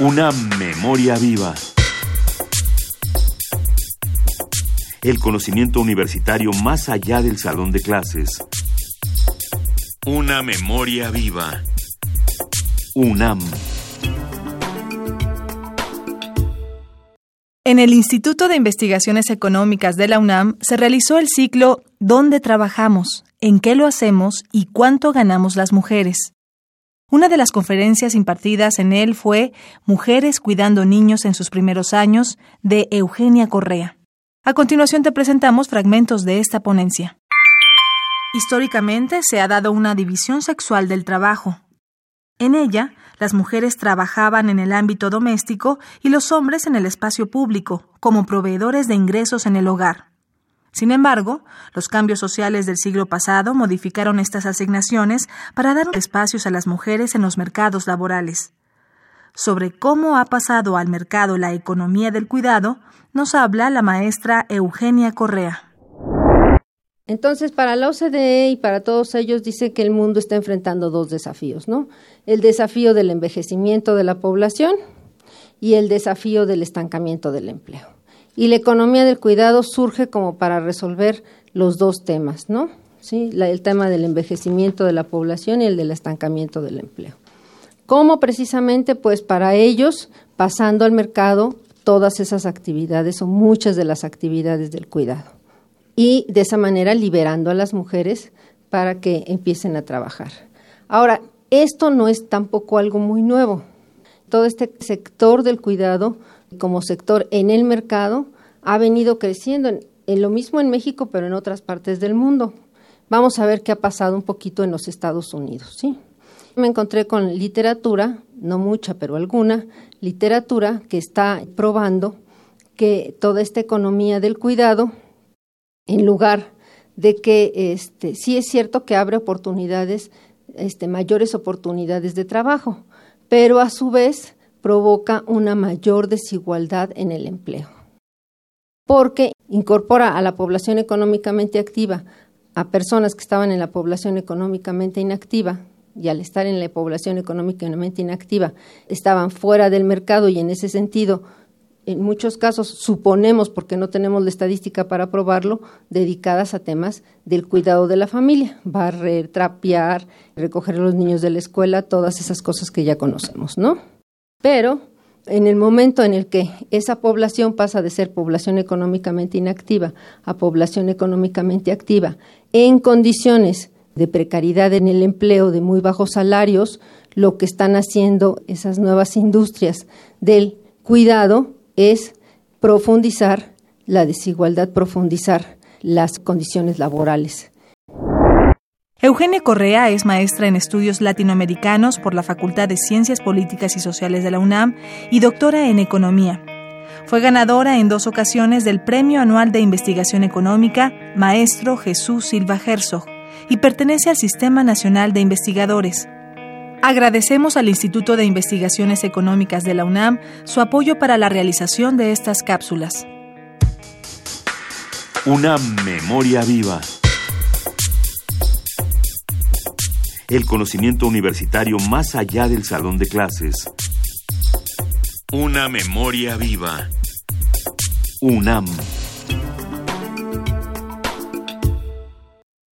Una memoria viva. El conocimiento universitario más allá del salón de clases. Una memoria viva. UNAM. En el Instituto de Investigaciones Económicas de la UNAM se realizó el ciclo ¿Dónde trabajamos? ¿En qué lo hacemos? ¿Y cuánto ganamos las mujeres? Una de las conferencias impartidas en él fue Mujeres cuidando niños en sus primeros años de Eugenia Correa. A continuación te presentamos fragmentos de esta ponencia. Históricamente se ha dado una división sexual del trabajo. En ella, las mujeres trabajaban en el ámbito doméstico y los hombres en el espacio público, como proveedores de ingresos en el hogar. Sin embargo, los cambios sociales del siglo pasado modificaron estas asignaciones para dar espacios a las mujeres en los mercados laborales. Sobre cómo ha pasado al mercado la economía del cuidado, nos habla la maestra Eugenia Correa. Entonces, para la OCDE y para todos ellos dice que el mundo está enfrentando dos desafíos, ¿no? El desafío del envejecimiento de la población y el desafío del estancamiento del empleo. Y la economía del cuidado surge como para resolver los dos temas, ¿no? ¿Sí? el tema del envejecimiento de la población y el del estancamiento del empleo. ¿Cómo precisamente? Pues para ellos, pasando al mercado todas esas actividades o muchas de las actividades del cuidado y de esa manera liberando a las mujeres para que empiecen a trabajar. Ahora, esto no es tampoco algo muy nuevo. Todo este sector del cuidado como sector en el mercado ha venido creciendo, en, lo mismo en México, pero en otras partes del mundo. Vamos a ver qué ha pasado un poquito en los Estados Unidos, ¿sí? Me encontré con literatura, no mucha, pero alguna, literatura que está probando que toda esta economía del cuidado en lugar de que este, sí es cierto que abre oportunidades, este, mayores oportunidades de trabajo, pero a su vez provoca una mayor desigualdad en el empleo, porque incorpora a la población económicamente activa a personas que estaban en la población económicamente inactiva y al estar en la población económicamente inactiva estaban fuera del mercado y en ese sentido en muchos casos suponemos, porque no tenemos la estadística para probarlo, dedicadas a temas del cuidado de la familia, barrer, trapear, recoger a los niños de la escuela, todas esas cosas que ya conocemos, ¿no? Pero en el momento en el que esa población pasa de ser población económicamente inactiva a población económicamente activa, en condiciones de precariedad en el empleo, de muy bajos salarios, lo que están haciendo esas nuevas industrias del cuidado es profundizar la desigualdad, profundizar las condiciones laborales. Eugenia Correa es maestra en estudios latinoamericanos por la Facultad de Ciencias Políticas y Sociales de la UNAM y doctora en economía. Fue ganadora en dos ocasiones del Premio Anual de Investigación Económica Maestro Jesús Silva Herzog y pertenece al Sistema Nacional de Investigadores. Agradecemos al Instituto de Investigaciones Económicas de la UNAM su apoyo para la realización de estas cápsulas. Una memoria viva. El conocimiento universitario más allá del salón de clases. Una memoria viva. UNAM.